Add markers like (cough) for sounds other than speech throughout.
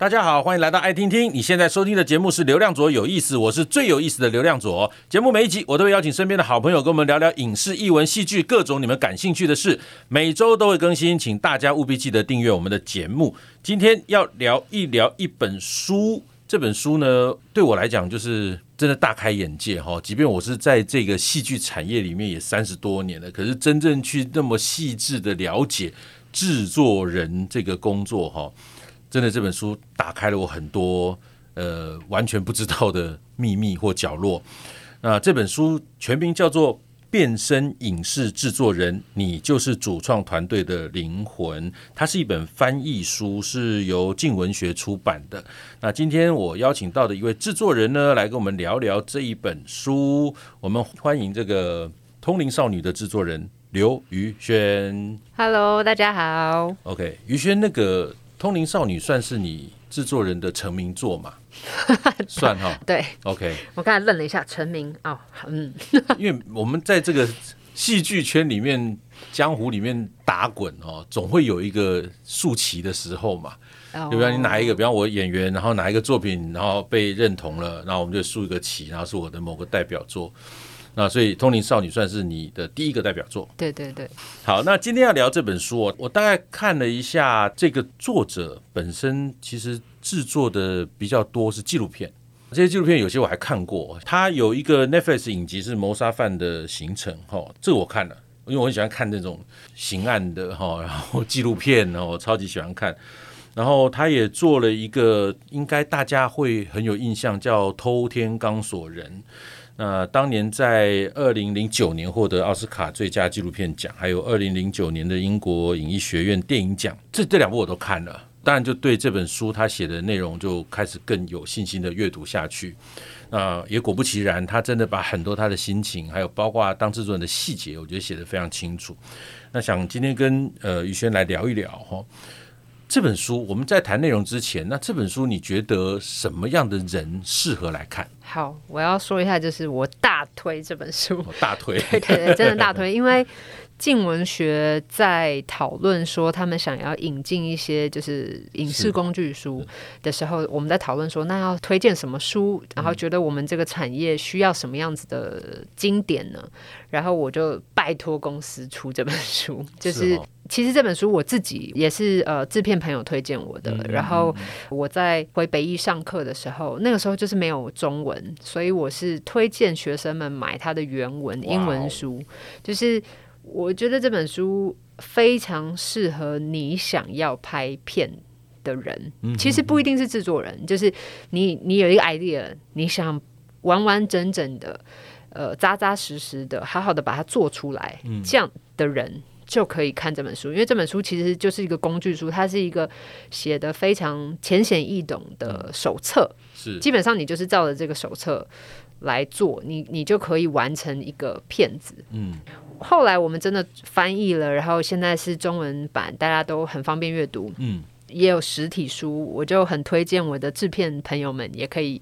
大家好，欢迎来到爱听听。你现在收听的节目是《流量左有意思》，我是最有意思的流量左。节目每一集我都会邀请身边的好朋友跟我们聊聊影视、译文、戏剧各种你们感兴趣的事，每周都会更新，请大家务必记得订阅我们的节目。今天要聊一聊一本书，这本书呢对我来讲就是真的大开眼界哈。即便我是在这个戏剧产业里面也三十多年了，可是真正去那么细致的了解制作人这个工作哈。真的，这本书打开了我很多呃完全不知道的秘密或角落。那这本书全名叫做《变身影视制作人：你就是主创团队的灵魂》，它是一本翻译书，是由静文学出版的。那今天我邀请到的一位制作人呢，来跟我们聊聊这一本书。我们欢迎这个《通灵少女》的制作人刘宇轩。Hello，大家好。OK，宇轩那个。《通灵少女》算是你制作人的成名作嘛？(laughs) 算哈。对，OK。我刚才愣了一下，成名哦，嗯。(laughs) 因为我们在这个戏剧圈里面、江湖里面打滚哦，总会有一个竖旗的时候嘛。对不对？你哪一个？比方我演员，然后哪一个作品，然后被认同了，然后我们就竖一个旗，然后是我的某个代表作。那所以《通灵少女》算是你的第一个代表作。对对对。好，那今天要聊这本书，我大概看了一下，这个作者本身其实制作的比较多是纪录片。这些纪录片有些我还看过，他有一个 Netflix 影集是《谋杀犯的行程》哈，这个我看了，因为我很喜欢看那种刑案的哈，然后纪录片，然后我超级喜欢看。然后他也做了一个，应该大家会很有印象，叫《偷天钢索人》。那当年在二零零九年获得奥斯卡最佳纪录片奖，还有二零零九年的英国影艺学院电影奖，这这两部我都看了，当然就对这本书他写的内容就开始更有信心的阅读下去。那也果不其然，他真的把很多他的心情，还有包括当制作人的细节，我觉得写得非常清楚。那想今天跟呃宇轩来聊一聊哈。这本书我们在谈内容之前，那这本书你觉得什么样的人适合来看？好，我要说一下，就是我大推这本书，大推，(laughs) 对对对，真的大推，因为静文学在讨论说他们想要引进一些就是影视工具书的时候，我们在讨论说那要推荐什么书，然后觉得我们这个产业需要什么样子的经典呢？然后我就拜托公司出这本书，(laughs) 就是。其实这本书我自己也是呃制片朋友推荐我的，然后我在回北艺上课的时候，那个时候就是没有中文，所以我是推荐学生们买它的原文英文书。就是我觉得这本书非常适合你想要拍片的人，其实不一定是制作人，就是你你有一个 idea，你想完完整整的呃扎扎实实的好好的把它做出来，这样的人。就可以看这本书，因为这本书其实就是一个工具书，它是一个写的非常浅显易懂的手册。是，基本上你就是照着这个手册来做，你你就可以完成一个片子。嗯，后来我们真的翻译了，然后现在是中文版，大家都很方便阅读。嗯，也有实体书，我就很推荐我的制片朋友们也可以。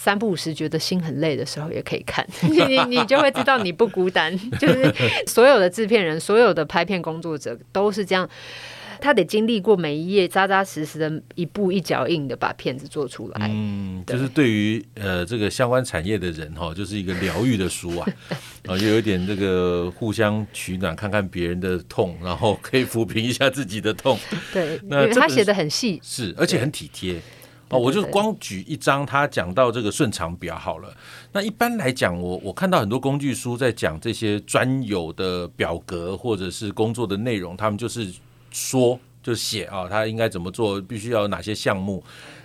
三不五时觉得心很累的时候，也可以看 (laughs) 你，你就会知道你不孤单。就是所有的制片人，所有的拍片工作者都是这样，他得经历过每一页，扎扎实实的一步一脚印的把片子做出来。嗯，就是对于呃这个相关产业的人哈，就是一个疗愈的书啊，然后就有一点这个互相取暖，看看别人的痛，然后可以抚平一下自己的痛。(laughs) 对，那因为他写的很细，是而且很体贴。哦，我就光举一张，他讲到这个顺场表好了。那一般来讲，我我看到很多工具书在讲这些专有的表格或者是工作的内容，他们就是说就写啊，他应该怎么做，必须要有哪些项目。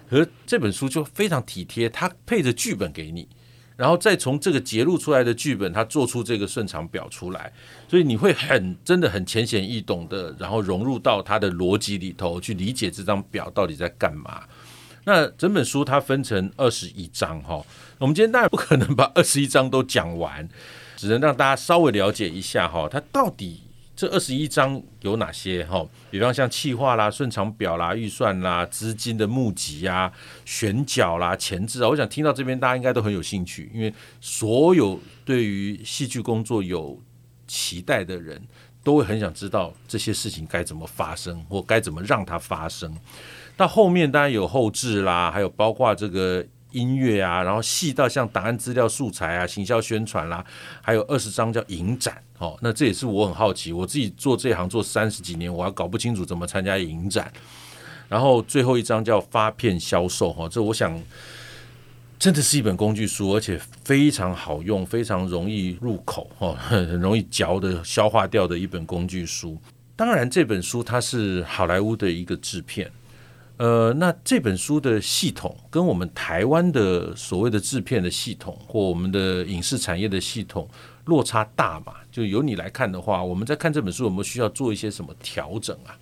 而这本书就非常体贴，他配着剧本给你，然后再从这个揭露出来的剧本，他做出这个顺场表出来，所以你会很真的很浅显易懂的，然后融入到他的逻辑里头去理解这张表到底在干嘛。那整本书它分成二十一章哈，我们今天当然不可能把二十一章都讲完，只能让大家稍微了解一下哈，它到底这二十一章有哪些哈？比方像企划啦、顺场表啦、预算啦、资金的募集啊、选角啦、前置啊，我想听到这边大家应该都很有兴趣，因为所有对于戏剧工作有期待的人都会很想知道这些事情该怎么发生或该怎么让它发生。到后面当然有后置啦，还有包括这个音乐啊，然后细到像档案资料素材啊、行销宣传啦，还有二十张叫影展。哦，那这也是我很好奇，我自己做这行做三十几年，我还搞不清楚怎么参加影展。然后最后一张叫发片销售，哈，这我想真的是一本工具书，而且非常好用，非常容易入口，哈，很容易嚼的消化掉的一本工具书。当然，这本书它是好莱坞的一个制片，呃，那这本书的系统跟我们台湾的所谓的制片的系统或我们的影视产业的系统落差大嘛？就由你来看的话，我们在看这本书有没有需要做一些什么调整啊？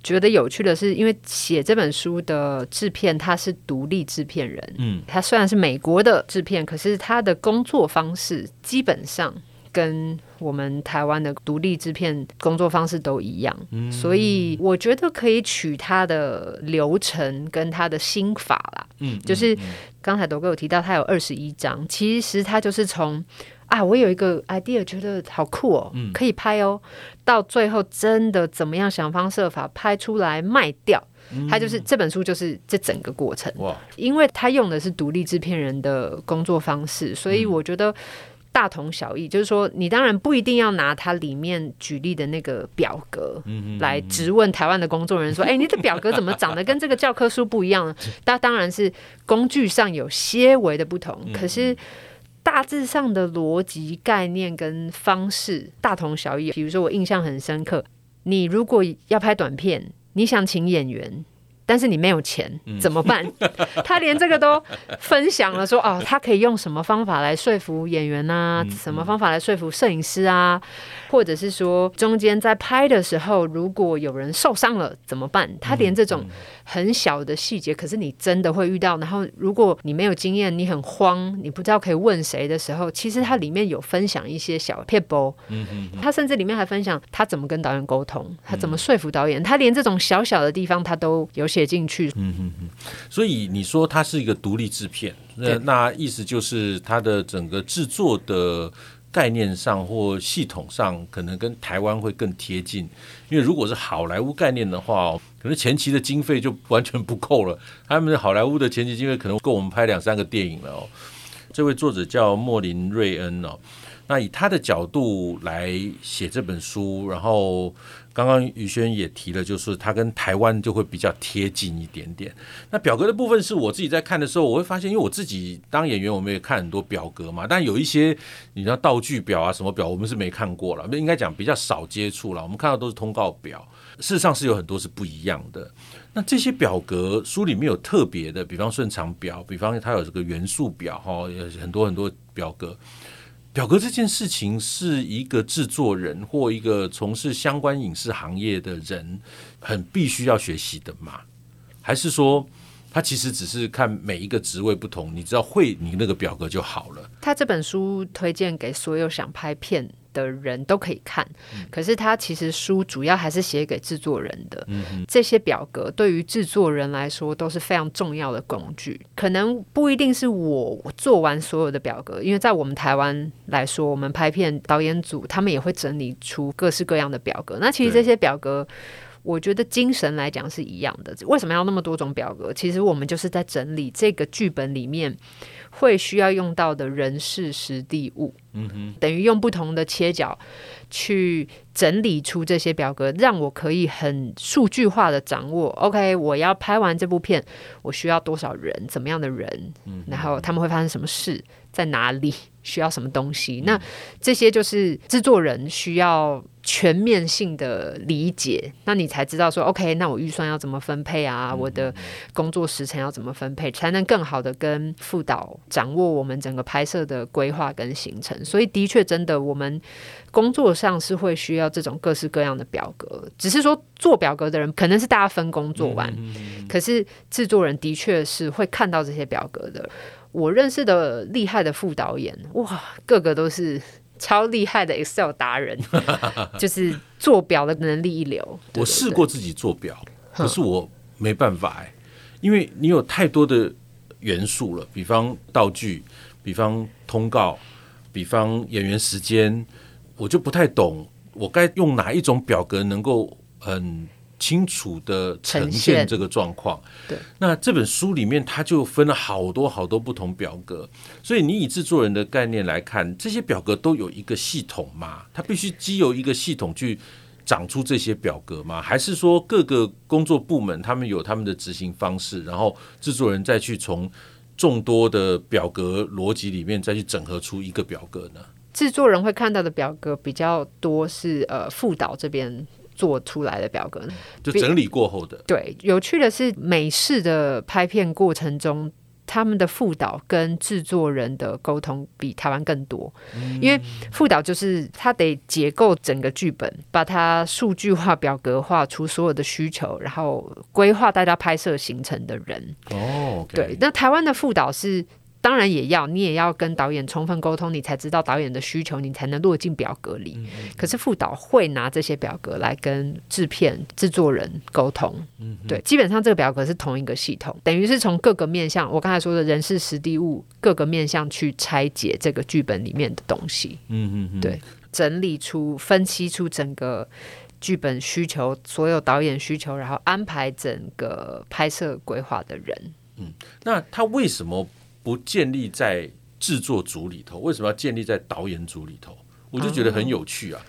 觉得有趣的是，因为写这本书的制片他是独立制片人，嗯，他虽然是美国的制片，可是他的工作方式基本上。跟我们台湾的独立制片工作方式都一样，嗯，所以我觉得可以取他的流程跟他的心法啦。嗯，就是刚才斗哥有提到他有二十一章，其实他就是从啊，我有一个 idea 觉得好酷哦，可以拍哦，到最后真的怎么样想方设法拍出来卖掉，他就是这本书就是这整个过程。哇，因为他用的是独立制片人的工作方式，所以我觉得。大同小异，就是说，你当然不一定要拿它里面举例的那个表格来质问台湾的工作人员说：“哎、欸，你的表格怎么长得跟这个教科书不一样呢？” (laughs) 它当然是工具上有些微的不同，可是大致上的逻辑概念跟方式大同小异。比如说，我印象很深刻，你如果要拍短片，你想请演员。但是你没有钱怎么办？(laughs) 他连这个都分享了说，说哦，他可以用什么方法来说服演员啊？什么方法来说服摄影师啊？或者是说中间在拍的时候，如果有人受伤了怎么办？他连这种很小的细节，可是你真的会遇到。然后如果你没有经验，你很慌，你不知道可以问谁的时候，其实他里面有分享一些小撇步。他甚至里面还分享他怎么跟导演沟通，他怎么说服导演。他连这种小小的地方，他都有。写进去，嗯嗯嗯，所以你说他是一个独立制片，那那意思就是它的整个制作的概念上或系统上，可能跟台湾会更贴近。因为如果是好莱坞概念的话，可能前期的经费就完全不够了。他们好莱坞的前期经费可能够我们拍两三个电影了哦。这位作者叫莫林瑞恩哦，那以他的角度来写这本书，然后。刚刚宇轩也提了，就是他跟台湾就会比较贴近一点点。那表格的部分是我自己在看的时候，我会发现，因为我自己当演员，我们也看很多表格嘛。但有一些你知道道具表啊什么表，我们是没看过了，应该讲比较少接触了。我们看到都是通告表，事实上是有很多是不一样的。那这些表格书里面有特别的，比方顺场表，比方它有这个元素表哈，有很多很多表格。表格这件事情是一个制作人或一个从事相关影视行业的人很必须要学习的吗？还是说他其实只是看每一个职位不同，你只要会你那个表格就好了？他这本书推荐给所有想拍片的人都可以看，可是他其实书主要还是写给制作人的。嗯，这些表格对于制作人来说都是非常重要的工具。可能不一定是我做完所有的表格，因为在我们台湾来说，我们拍片导演组他们也会整理出各式各样的表格。那其实这些表格，我觉得精神来讲是一样的。为什么要那么多种表格？其实我们就是在整理这个剧本里面。会需要用到的人事实地物，嗯哼，等于用不同的切角去整理出这些表格，让我可以很数据化的掌握。OK，我要拍完这部片，我需要多少人，怎么样的人，嗯，然后他们会发生什么事，在哪里需要什么东西，嗯，那这些就是制作人需要。全面性的理解，那你才知道说，OK，那我预算要怎么分配啊？我的工作时程要怎么分配，才能更好的跟副导掌握我们整个拍摄的规划跟行程。所以，的确，真的，我们工作上是会需要这种各式各样的表格。只是说，做表格的人可能是大家分工做完，可是制作人的确是会看到这些表格的。我认识的厉害的副导演，哇，个个都是。超厉害的 Excel 达人，(laughs) 就是做表的能力一流。我试过自己做表，可是我没办法哎，因为你有太多的元素了，比方道具，比方通告，比方演员时间，我就不太懂我该用哪一种表格能够很清楚的呈现这个状况。对，那这本书里面它就分了好多好多不同表格，所以你以制作人的概念来看，这些表格都有一个系统嘛？它必须基由一个系统去长出这些表格吗？还是说各个工作部门他们有他们的执行方式，然后制作人再去从众多的表格逻辑里面再去整合出一个表格呢？制作人会看到的表格比较多是呃副导这边做出来的表格，就整理过后的。对，有趣的是美式的拍片过程中。他们的副导跟制作人的沟通比台湾更多，因为副导就是他得结构整个剧本，把它数据化、表格化出所有的需求，然后规划大家拍摄行程的人。哦.对，那台湾的副导是。当然也要，你也要跟导演充分沟通，你才知道导演的需求，你才能落进表格里。嗯嗯、可是副导会拿这些表格来跟制片制作人沟通。嗯，对，基本上这个表格是同一个系统，等于是从各个面向，我刚才说的人事、实地、物各个面向去拆解这个剧本里面的东西。嗯嗯嗯，对，整理出、分析出整个剧本需求，所有导演需求，然后安排整个拍摄规划的人。嗯，那他为什么？不建立在制作组里头，为什么要建立在导演组里头？我就觉得很有趣啊。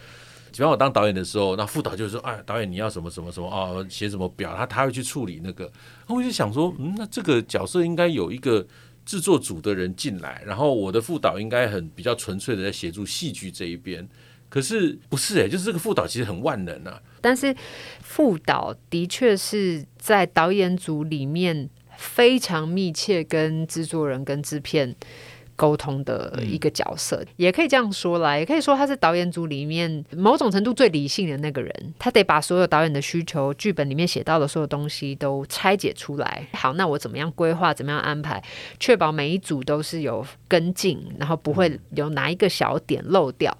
比方我当导演的时候，那副导就说：“哎，导演你要什么什么什么啊，写什么表，他他会去处理那个。”我就想说，嗯，那这个角色应该有一个制作组的人进来，然后我的副导应该很比较纯粹的在协助戏剧这一边。可是不是哎、就是这个副导其实很万能啊。但是副导的确是在导演组里面。非常密切跟制作人跟制片沟通的一个角色，嗯，也可以这样说啦，也可以说他是导演组里面某种程度最理性的那个人，他得把所有导演的需求、剧本里面写到的所有东西都拆解出来。好，那我怎么样规划，怎么样安排，确保每一组都是有跟进，然后不会有哪一个小点漏掉。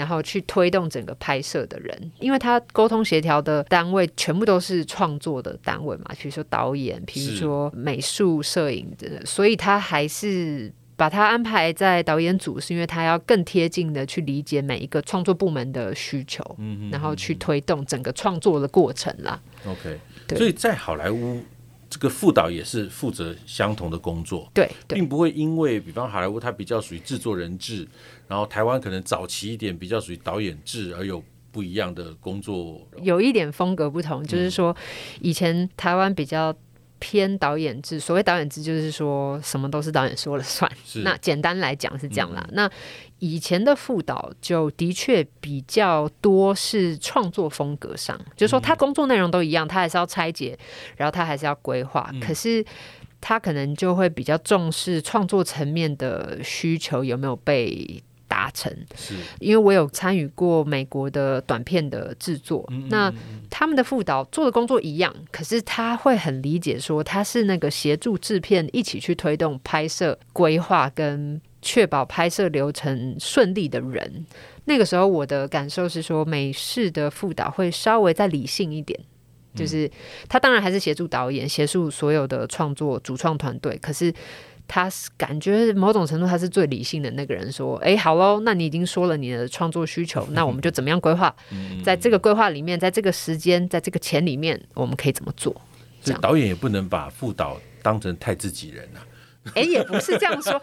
然后去推动整个拍摄的人，因为他沟通协调的单位全部都是创作的单位嘛，比如说导演，比如说美术、摄影的，所以他还是把他安排在导演组，是因为他要更贴近的去理解每一个创作部门的需求，嗯嗯，然后去推动整个创作的过程啦。OK，所以在好莱坞。这个副导也是负责相同的工作，对，并不会因为，比方好莱坞它比较属于制作人制，然后台湾可能早期一点比较属于导演制，而有不一样的工作，有一点风格不同，就是说以前台湾比较。偏导演制，所谓导演制就是说什么都是导演说了算。那简单来讲是这样啦。嗯、那以前的副导就的确比较多是创作风格上，嗯、就是说他工作内容都一样，他还是要拆解，然后他还是要规划，嗯、可是他可能就会比较重视创作层面的需求有没有被。达成，是因为我有参与过美国的短片的制作，嗯嗯嗯，那他们的副导做的工作一样，可是他会很理解说他是那个协助制片一起去推动拍摄规划跟确保拍摄流程顺利的人。那个时候我的感受是说，美式的副导会稍微再理性一点，就是他当然还是协助导演，协助所有的创作主创团队，可是。他是感觉某种程度他是最理性的那个人，说：“哎，好喽，那你已经说了你的创作需求，那我们就怎么样规划？(laughs) 在这个规划里面，在这个时间，在这个钱里面，我们可以怎么做？”这导演也不能把副导当成太自己人啊。(laughs) 哎，也不是这样说，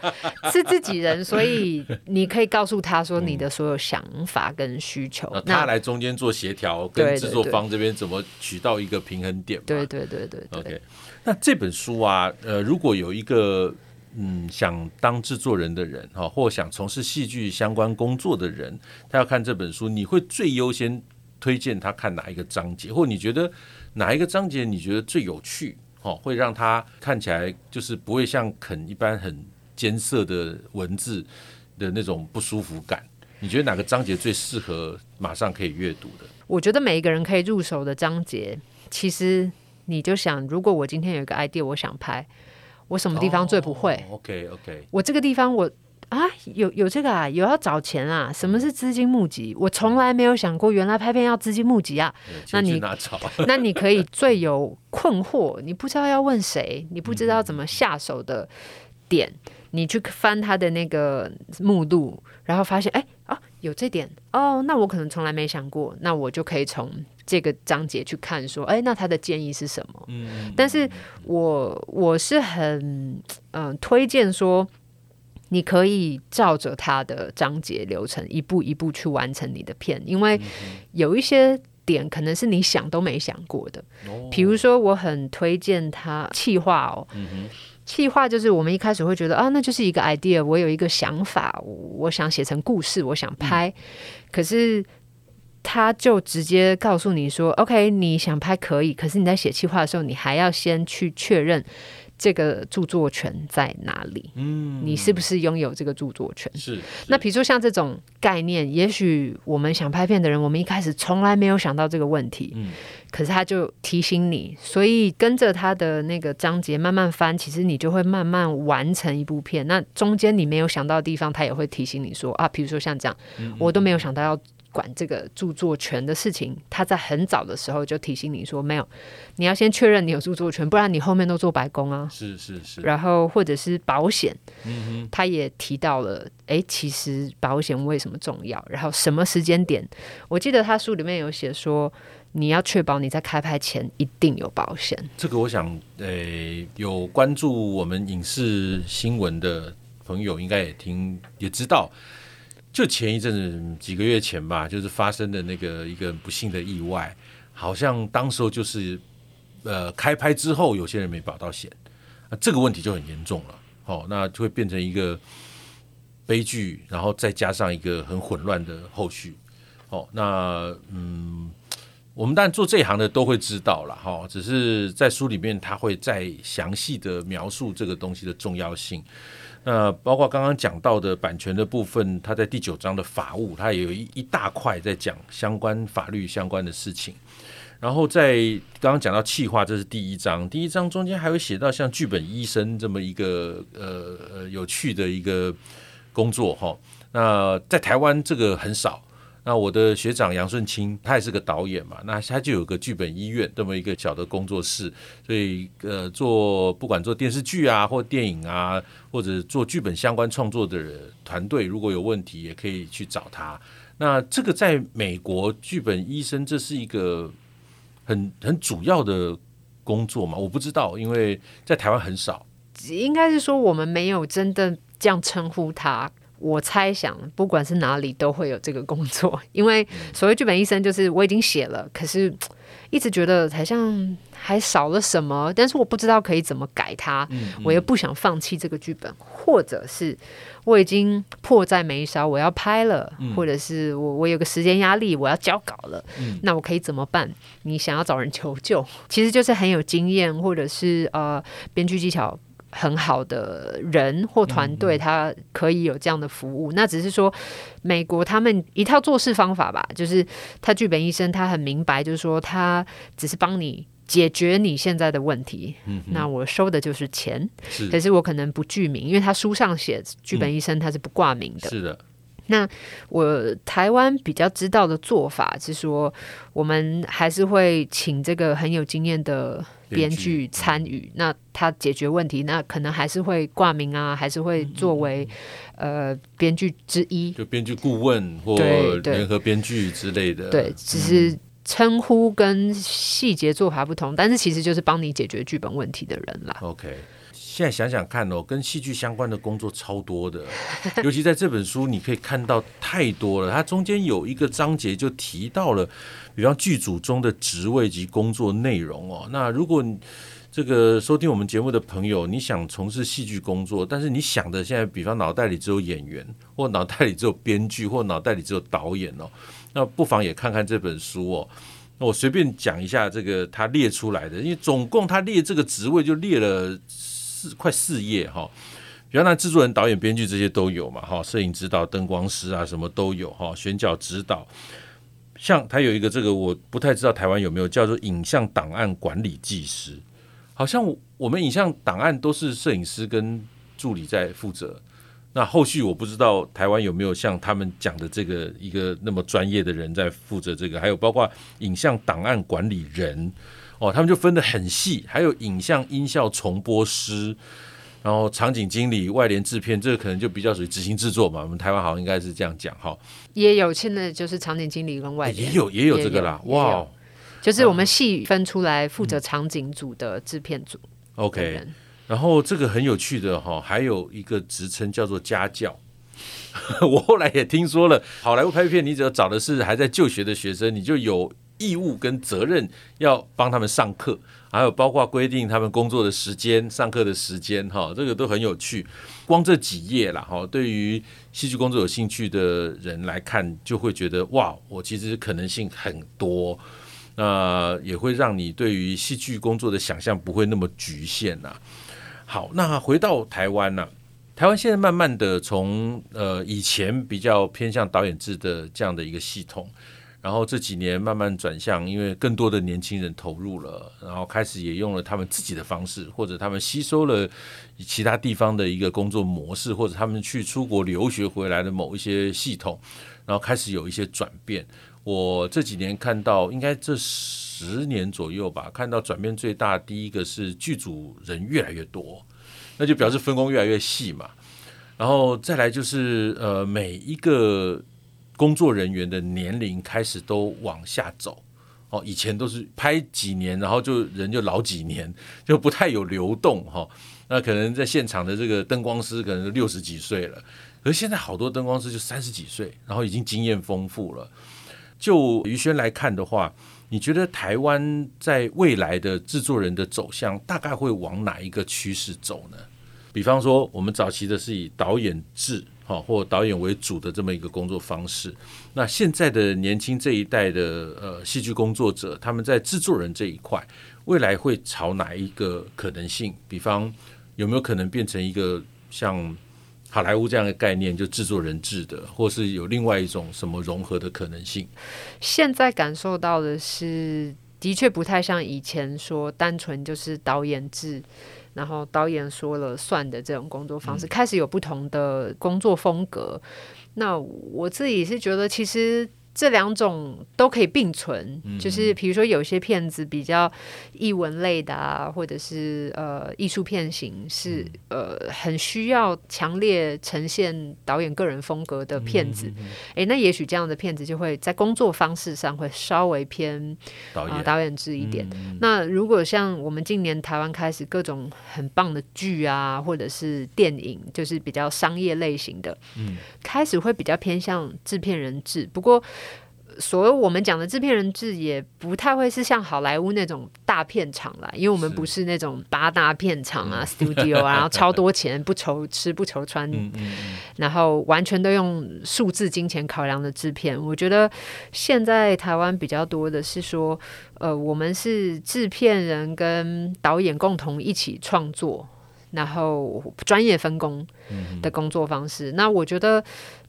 是自己人，所以你可以告诉他说你的所有想法跟需求，那他来中间做协调，跟制作方这边怎么取到一个平衡点？对对对对，对。OK，那这本书啊，呃，如果有一个。嗯，想当制作人的人哈，或想从事戏剧相关工作的人，他要看这本书，你会最优先推荐他看哪一个章节？或你觉得哪一个章节你觉得最有趣？哈，会让他看起来就是不会像啃一般很艰涩的文字的那种不舒服感？你觉得哪个章节最适合马上可以阅读的？我觉得每一个人可以入手的章节，其实你就想，如果我今天有一个 idea，我想拍。我什么地方最不会？Oh，OK OK。我这个地方我啊，有有这个啊，有要找钱啊？什么是资金募集？我从来没有想过，原来拍片要资金募集啊。那你 (laughs) 那你可以最有困惑，你不知道要问谁，你不知道怎么下手的点，你去翻他的那个目录，然后发现哎啊有这点哦，那我可能从来没想过，那我就可以从这个章节去看，说，哎，那他的建议是什么？嗯，但是我我是很嗯、呃、推荐说，你可以照着他的章节流程一步一步去完成你的片，因为有一些点可能是你想都没想过的。比如说，我很推荐他气化哦，气化就是我们一开始会觉得啊，那就是一个 idea，我有一个想法，我想写成故事，我想拍，可是。他就直接告诉你说：“OK，你想拍可以，可是你在写企划的时候，你还要先去确认这个著作权在哪里。嗯，你是不是拥有这个著作权？是。是那比如说像这种概念，也许我们想拍片的人，我们一开始从来没有想到这个问题。嗯，可是他就提醒你，所以跟着他的那个章节慢慢翻，其实你就会慢慢完成一部片。那中间你没有想到的地方，他也会提醒你说啊，比如说像这样，嗯嗯我都没有想到要。”管这个著作权的事情，他在很早的时候就提醒你说：“没有，你要先确认你有著作权，不然你后面都做白工啊。”是是是。然后或者是保险，他也提到了，哎，其实保险为什么重要？然后什么时间点？我记得他书里面有写说，你要确保你在开拍前一定有保险。这个我想，诶，有关注我们影视新闻的朋友应该也听也知道。就前一阵子几个月前吧，就是发生的那个一个不幸的意外，好像当时候就是呃开拍之后，有些人没保到险，那这个问题就很严重了。哦，那就会变成一个悲剧，然后再加上一个很混乱的后续。哦，那嗯，我们当然做这一行的都会知道了哈，只是在书里面他会再详细的描述这个东西的重要性。那包括刚刚讲到的版权的部分，它在第九章的法务，它也有一一大块在讲相关法律相关的事情。然后在刚刚讲到企划，这是第一章，第一章中间还会写到像剧本医生这么一个呃呃有趣的一个工作哈。那在台湾这个很少。那我的学长杨顺清，他也是个导演嘛，那他就有个剧本医院这么一个小的工作室，所以呃，做不管做电视剧啊，或电影啊，或者做剧本相关创作的团队，如果有问题，也可以去找他。那这个在美国剧本医生，这是一个很很主要的工作嘛？我不知道，因为在台湾很少，应该是说我们没有真的这样称呼他。我猜想，不管是哪里都会有这个工作，因为所谓剧本医生就是我已经写了，可是一直觉得好像还少了什么，但是我不知道可以怎么改它，嗯嗯、我又不想放弃这个剧本，或者是我已经迫在眉梢，我要拍了，嗯、或者是我我有个时间压力，我要交稿了，嗯、那我可以怎么办？你想要找人求救，(laughs) 其实就是很有经验，或者是呃编剧技巧。很好的人或团队，他可以有这样的服务。嗯嗯，那只是说，美国他们一套做事方法吧，就是他剧本医生，他很明白，就是说他只是帮你解决你现在的问题。那我收的就是钱，是，可是我可能不具名，因为他书上写剧本医生他是不挂名的。嗯，是的。那我台湾比较知道的做法是说，我们还是会请这个很有经验的编剧参与。那他解决问题，那可能还是会挂名啊，还是会作为呃编剧之一，就编剧顾问或联合编剧之类的。对，只是称呼跟细节做法不同，但是其实就是帮你解决剧本问题的人啦。OK。现在想想看哦，跟戏剧相关的工作超多的，(laughs) 尤其在这本书，你可以看到太多了。它中间有一个章节就提到了，比方剧组中的职位及工作内容哦。那如果这个收听我们节目的朋友，你想从事戏剧工作，但是你想的现在，比方脑袋里只有演员，或脑袋里只有编剧，或脑袋里只有导演哦，那不妨也看看这本书哦。那我随便讲一下这个他列出来的，因为总共他列这个职位就列了。四快四页哈，原来制作人、导演、编剧这些都有嘛哈，摄影指导、灯光师啊什么都有哈，选角指导。像他有一个这个我不太知道台湾有没有叫做影像档案管理技师，好像我们影像档案都是摄影师跟助理在负责。那后续我不知道台湾有没有像他们讲的这个一个那么专业的人在负责这个，还有包括影像档案管理人。哦，他们就分得很细，还有影像音效重播师，然后场景经理、外联制片，这个可能就比较属于执行制作嘛。我们台湾好像应该是这样讲哈。也有现在就是场景经理跟外联，也有也有这个啦。哇，就是我们细分出来负责场景组的制片组。OK，然后这个很有趣的哈，还有一个职称叫做家教。(laughs) 我后来也听说了，好莱坞拍片，你只要找的是还在就学的学生，你就有义务跟责任要帮他们上课，还有包括规定他们工作的时间、上课的时间，哈，这个都很有趣。光这几页啦，哈，对于戏剧工作有兴趣的人来看，就会觉得哇，我其实可能性很多，那也会让你对于戏剧工作的想象不会那么局限呐。好，那回到台湾呢？台湾现在慢慢的从呃以前比较偏向导演制的这样的一个系统，然后这几年慢慢转向，因为更多的年轻人投入了，然后开始也用了他们自己的方式，或者他们吸收了其他地方的一个工作模式，或者他们去出国留学回来的某一些系统，然后开始有一些转变。我这几年看到，应该这十年左右吧，看到转变最大，第一个是剧组人越来越多。那就表示分工越来越细嘛，然后再来就是呃，每一个工作人员的年龄开始都往下走哦，以前都是拍几年，然后就人就老几年，就不太有流动哈。那可能在现场的这个灯光师可能六十几岁了，可是现在好多灯光师就三十几岁，然后已经经验丰富了。就于轩来看的话，你觉得台湾在未来的制作人的走向大概会往哪一个趋势走呢？比方说，我们早期的是以导演制好或导演为主的这么一个工作方式，那现在的年轻这一代的呃戏剧工作者，他们在制作人这一块，未来会朝哪一个可能性？比方有没有可能变成一个像好莱坞这样的概念，就制作人制的，或是有另外一种什么融合的可能性？现在感受到的是，的确不太像以前说单纯就是导演制，然后导演说了算的这种工作方式，开始有不同的工作风格。那我自己是觉得，其实。这两种都可以并存，就是比如说有些片子比较译文类的啊，或者是呃艺术片型是呃很需要强烈呈现导演个人风格的片子，诶，那也许这样的片子就会在工作方式上会稍微偏导演。导演制一点。那如果像我们近年台湾开始各种很棒的剧啊，或者是电影，就是比较商业类型的，开始会比较偏向制片人制，不过。所谓我们讲的制片人制，也不太会是像好莱坞那种大片场啦，因为我们不是那种八大片场啊，studio 啊，(laughs) 然后超多钱不愁吃不愁穿，然后完全都用数字金钱考量的制片。我觉得现在台湾比较多的是说，呃，我们是制片人跟导演共同一起创作，然后专业分工的工作方式。那我觉得。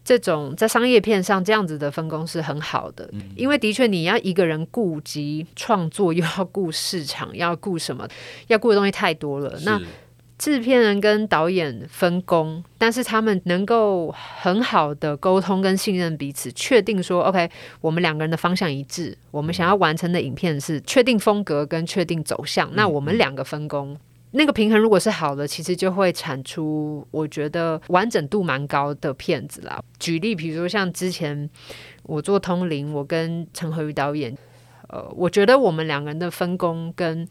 这种在商业片上这样子的分工是很好的，因为的确你要一个人顾及创作，又要顾市场，要顾什么，要顾的东西太多了。那制片人跟导演分工，但是他们能够很好的沟通跟信任彼此，确定说 OK，我们两个人的方向一致，我们想要完成的影片是确定风格跟确定走向，那我们两个分工。那个平衡如果是好的，其实就会产出我觉得完整度蛮高的片子啦。举例，比如说像之前我做《通灵》，我跟陈和瑜导演。呃，我觉得我们两个人的分工跟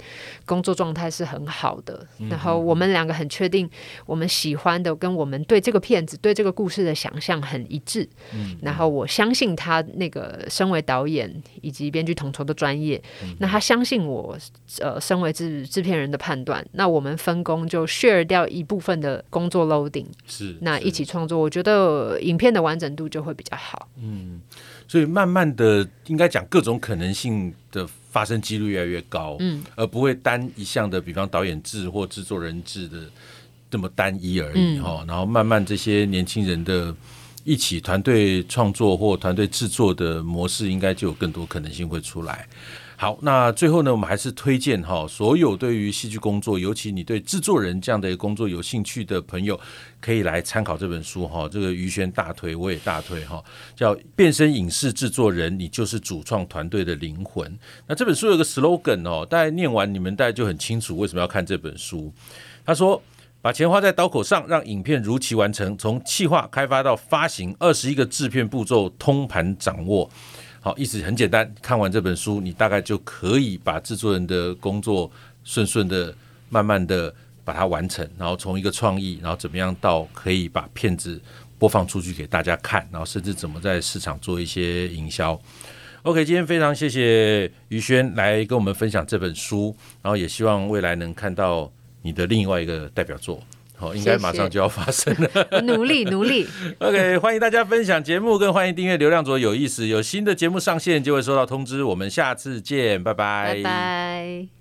工作状态是很好的，嗯、然后我们两个很确定我们喜欢的跟我们对这个片子、对这个故事的想象很一致。嗯，然后我相信他那个身为导演以及编剧统筹的专业，嗯、那他相信我，呃，身为制制片人的判断，那我们分工就 share 掉一部分的工作 loading，是，那一起创作，我觉得影片的完整度就会比较好。嗯。所以慢慢的，应该讲各种可能性的发生几率越来越高，嗯，而不会单一项的，比方导演制或制作人制的这么单一而已哈。嗯、然后慢慢这些年轻人的一起团队创作或团队制作的模式，应该就有更多可能性会出来。好，那最后呢，我们还是推荐哈，所有对于戏剧工作，尤其你对制作人这样的一个工作有兴趣的朋友，可以来参考这本书哈。这个于轩大推，我也大推哈，叫《变身影视制作人》，你就是主创团队的灵魂。那这本书有个 slogan 哦，大家念完你们大家就很清楚为什么要看这本书。他说：“把钱花在刀口上，让影片如期完成，从企划开发到发行，二十一个制片步骤通盘掌握。”好，意思很简单，看完这本书，你大概就可以把制作人的工作顺顺的、慢慢的把它完成，然后从一个创意，然后怎么样到可以把片子播放出去给大家看，然后甚至怎么在市场做一些营销。OK，今天非常谢谢于轩来跟我们分享这本书，然后也希望未来能看到你的另外一个代表作。好，应该马上就要发生了。努 (laughs) 力努力。(laughs) OK，欢迎大家分享节目，更欢迎订阅流量左有意思。有新的节目上线就会收到通知。我们下次见，拜拜。拜拜。